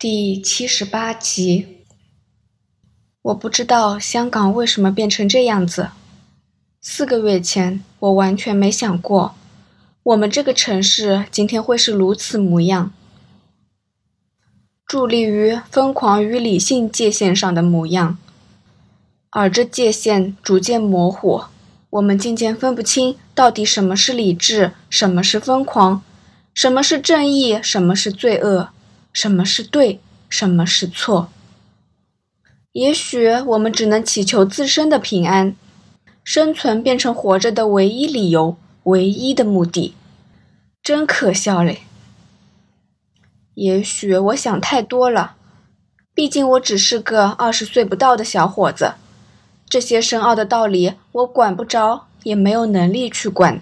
第七十八集，我不知道香港为什么变成这样子。四个月前，我完全没想过，我们这个城市今天会是如此模样。伫立于疯狂与理性界限上的模样，而这界限逐渐模糊，我们渐渐分不清到底什么是理智，什么是疯狂，什么是正义，什么是罪恶。什么是对，什么是错？也许我们只能祈求自身的平安，生存变成活着的唯一理由，唯一的目的。真可笑嘞！也许我想太多了，毕竟我只是个二十岁不到的小伙子，这些深奥的道理我管不着，也没有能力去管。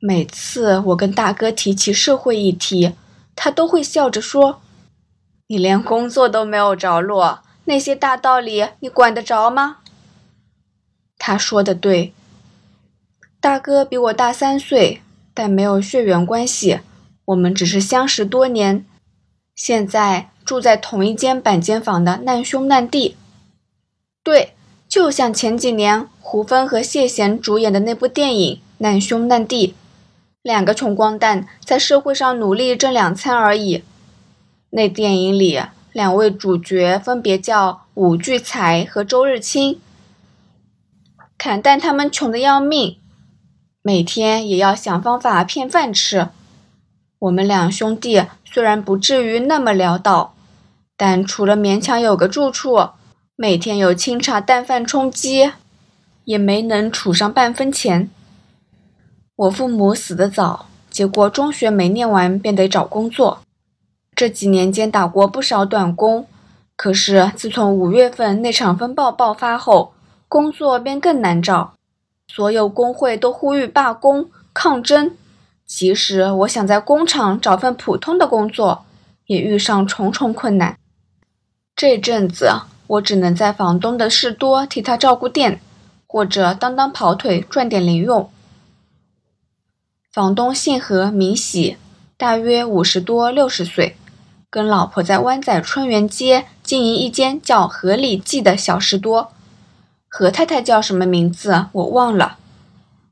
每次我跟大哥提起社会议题，他都会笑着说：“你连工作都没有着落，那些大道理你管得着吗？”他说的对。大哥比我大三岁，但没有血缘关系，我们只是相识多年，现在住在同一间板间房的难兄难弟。对，就像前几年胡枫和谢贤主演的那部电影《难兄难弟》。两个穷光蛋在社会上努力挣两餐而已。那电影里，两位主角分别叫武聚财和周日清。砍蛋他们穷得要命，每天也要想方法骗饭吃。我们两兄弟虽然不至于那么潦倒，但除了勉强有个住处，每天有清茶淡饭充饥，也没能储上半分钱。我父母死得早，结果中学没念完便得找工作。这几年间打过不少短工，可是自从五月份那场风暴爆发后，工作便更难找。所有工会都呼吁罢工抗争，即使我想在工厂找份普通的工作，也遇上重重困难。这阵子我只能在房东的事多替他照顾店，或者当当跑腿赚点零用。房东姓何，名喜，大约五十多六十岁，跟老婆在湾仔春园街经营一间叫“何里记”的小士多。何太太叫什么名字我忘了。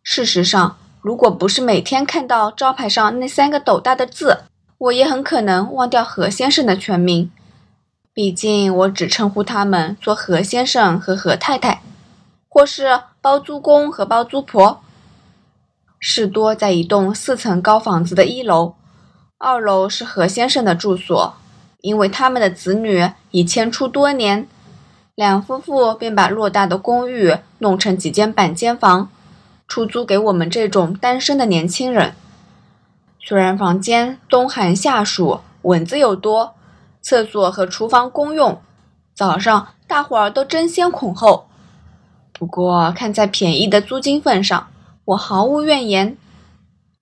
事实上，如果不是每天看到招牌上那三个斗大的字，我也很可能忘掉何先生的全名。毕竟我只称呼他们做何先生和何太太，或是包租公和包租婆。士多在一栋四层高房子的一楼，二楼是何先生的住所。因为他们的子女已迁出多年，两夫妇便把偌大的公寓弄成几间板间房，出租给我们这种单身的年轻人。虽然房间冬寒夏暑，蚊子又多，厕所和厨房公用，早上大伙儿都争先恐后。不过看在便宜的租金份上。我毫无怨言，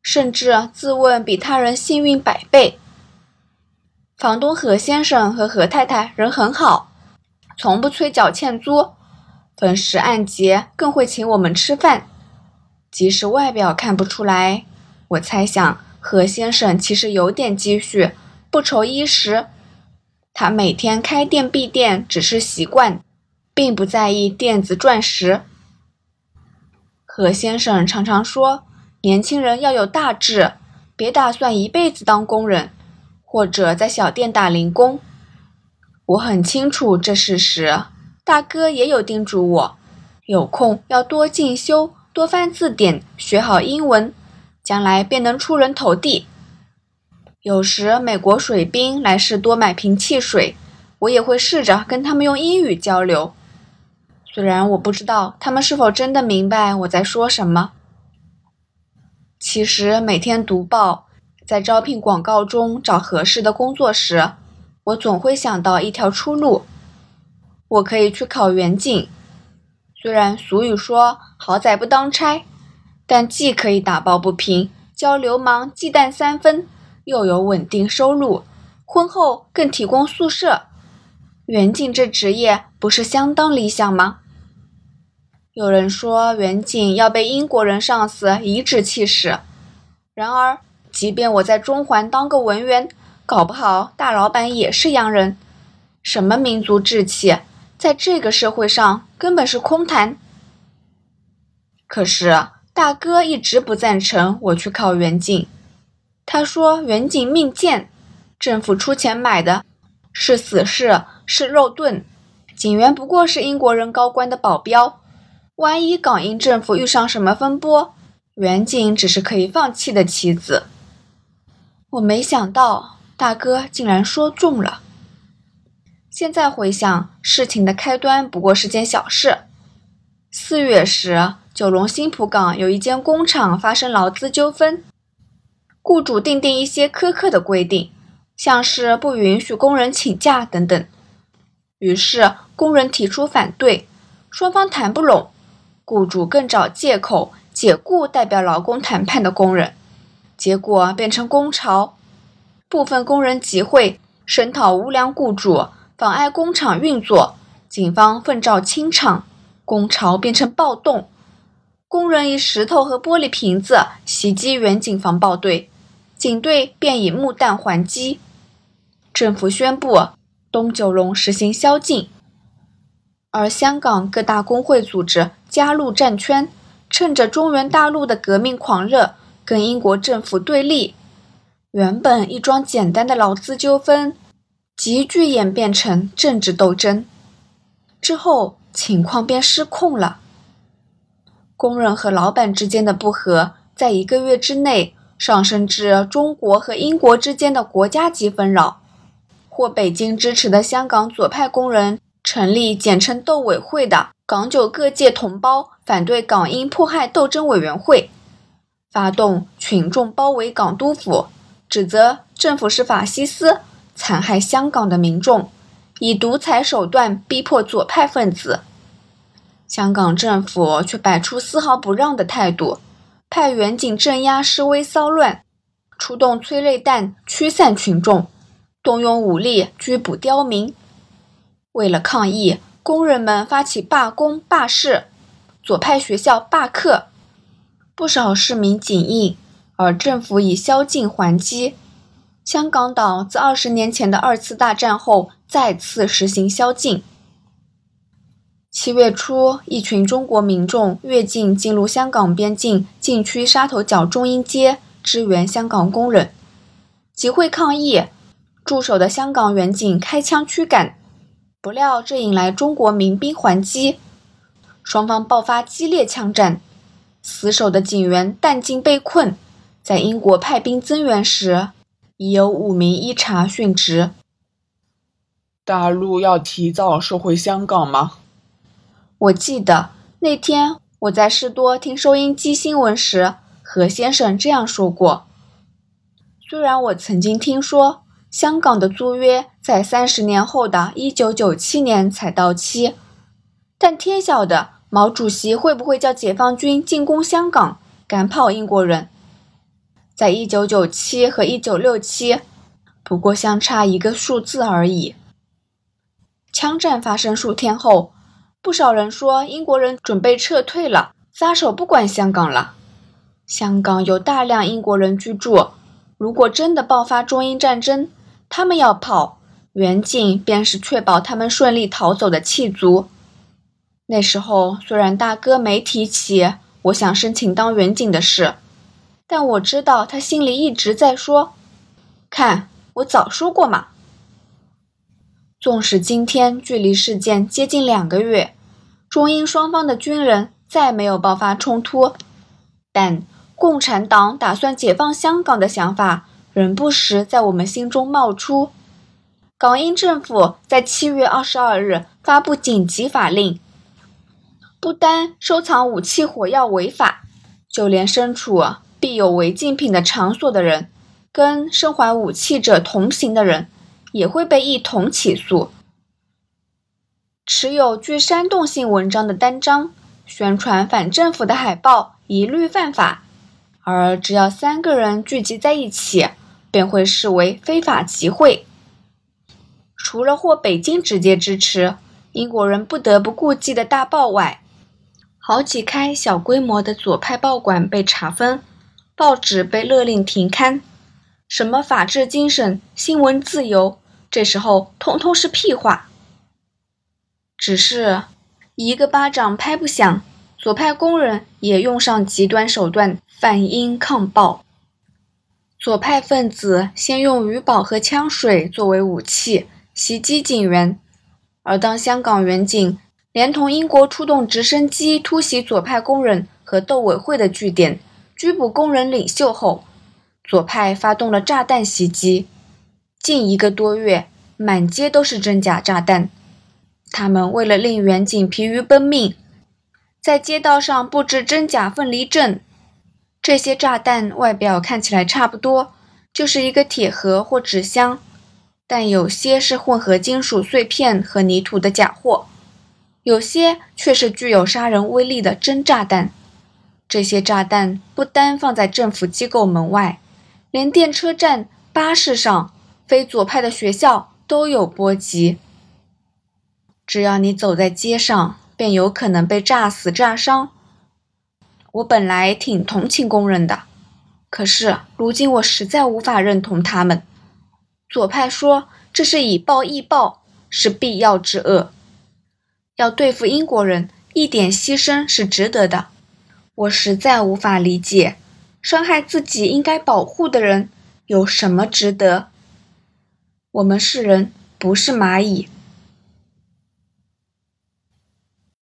甚至自问比他人幸运百倍。房东何先生和何太太人很好，从不催缴欠租，逢时按节更会请我们吃饭。即使外表看不出来，我猜想何先生其实有点积蓄，不愁衣食。他每天开店闭店只是习惯，并不在意店子赚食。何先生常常说：“年轻人要有大志，别打算一辈子当工人，或者在小店打零工。”我很清楚这事实。大哥也有叮嘱我，有空要多进修，多翻字典，学好英文，将来便能出人头地。有时美国水兵来士多买瓶汽水，我也会试着跟他们用英语交流。虽然我不知道他们是否真的明白我在说什么。其实每天读报，在招聘广告中找合适的工作时，我总会想到一条出路：我可以去考远警。虽然俗语说“好仔不当差”，但既可以打抱不平，教流氓忌惮三分，又有稳定收入，婚后更提供宿舍。远警这职业不是相当理想吗？有人说，远景要被英国人上司颐指气使。然而，即便我在中环当个文员，搞不好大老板也是洋人。什么民族志气，在这个社会上根本是空谈。可是大哥一直不赞成我去考远景，他说远景命贱，政府出钱买的，是死士，是肉盾，警员不过是英国人高官的保镖，万一港英政府遇上什么风波，远景只是可以放弃的棋子。我没想到大哥竟然说中了。现在回想，事情的开端不过是件小事。四月时，九龙新浦港有一间工厂发生劳资纠纷，雇主订定一些苛刻的规定，像是不允许工人请假等等。于是工人提出反对，双方谈不拢，雇主更找借口解雇代表劳工谈判的工人，结果变成工潮，部分工人集会声讨无良雇主。妨碍工厂运作，警方奉照清场，工潮变成暴动，工人以石头和玻璃瓶子袭击原警防暴队，警队便以木弹还击。政府宣布东九龙实行宵禁，而香港各大工会组织加入战圈，趁着中原大陆的革命狂热，跟英国政府对立。原本一桩简单的劳资纠纷。急剧演变成政治斗争，之后情况便失控了。工人和老板之间的不和，在一个月之内上升至中国和英国之间的国家级纷扰。获北京支持的香港左派工人成立简称“斗委会”的港九各界同胞反对港英迫害斗争委员会，发动群众包围港督府，指责政府是法西斯。残害香港的民众，以独裁手段逼迫左派分子。香港政府却摆出丝毫不让的态度，派员警镇压示威骚乱，出动催泪弹驱散群众，动用武力拘捕刁民。为了抗议，工人们发起罢工罢市，左派学校罢课，不少市民警应，而政府以宵禁还击。香港岛自二十年前的二次大战后再次实行宵禁。七月初，一群中国民众越境进入香港边境禁区沙头角中英街，支援香港工人集会抗议，驻守的香港远警开枪驱赶，不料这引来中国民兵还击，双方爆发激烈枪战，死守的警员弹尽被困，在英国派兵增援时。已有五名一查殉职。大陆要提早收回香港吗？我记得那天我在士多听收音机新闻时，何先生这样说过。虽然我曾经听说香港的租约在三十年后的一九九七年才到期，但天晓得毛主席会不会叫解放军进攻香港，赶跑英国人。在一九九七和一九六七，不过相差一个数字而已。枪战发生数天后，不少人说英国人准备撤退了，撒手不管香港了。香港有大量英国人居住，如果真的爆发中英战争，他们要跑，远景便是确保他们顺利逃走的气足。那时候虽然大哥没提起我想申请当远景的事。但我知道他心里一直在说：“看，我早说过嘛。”纵使今天距离事件接近两个月，中英双方的军人再没有爆发冲突，但共产党打算解放香港的想法仍不时在我们心中冒出。港英政府在七月二十二日发布紧急法令，不单收藏武器火药违法，就连身处。必有违禁品的场所的人，跟身怀武器者同行的人，也会被一同起诉。持有具煽动性文章的单张、宣传反政府的海报，一律犯法。而只要三个人聚集在一起，便会视为非法集会。除了获北京直接支持，英国人不得不顾忌的大报外，好几开小规模的左派报馆被查封。报纸被勒令停刊，什么法治精神、新闻自由，这时候通通是屁话。只是一个巴掌拍不响，左派工人也用上极端手段反英抗暴。左派分子先用鱼堡和枪水作为武器袭击警员，而当香港远警连同英国出动直升机突袭左派工人和斗委会的据点，拘捕工人领袖后，左派发动了炸弹袭击。近一个多月，满街都是真假炸弹。他们为了令远景疲于奔命，在街道上布置真假分离阵。这些炸弹外表看起来差不多，就是一个铁盒或纸箱，但有些是混合金属碎片和泥土的假货，有些却是具有杀人威力的真炸弹。这些炸弹不单放在政府机构门外，连电车站、巴士上、非左派的学校都有波及。只要你走在街上，便有可能被炸死、炸伤。我本来挺同情工人的，可是如今我实在无法认同他们。左派说这是以暴易暴，是必要之恶。要对付英国人，一点牺牲是值得的。我实在无法理解，伤害自己应该保护的人有什么值得？我们是人，不是蚂蚁。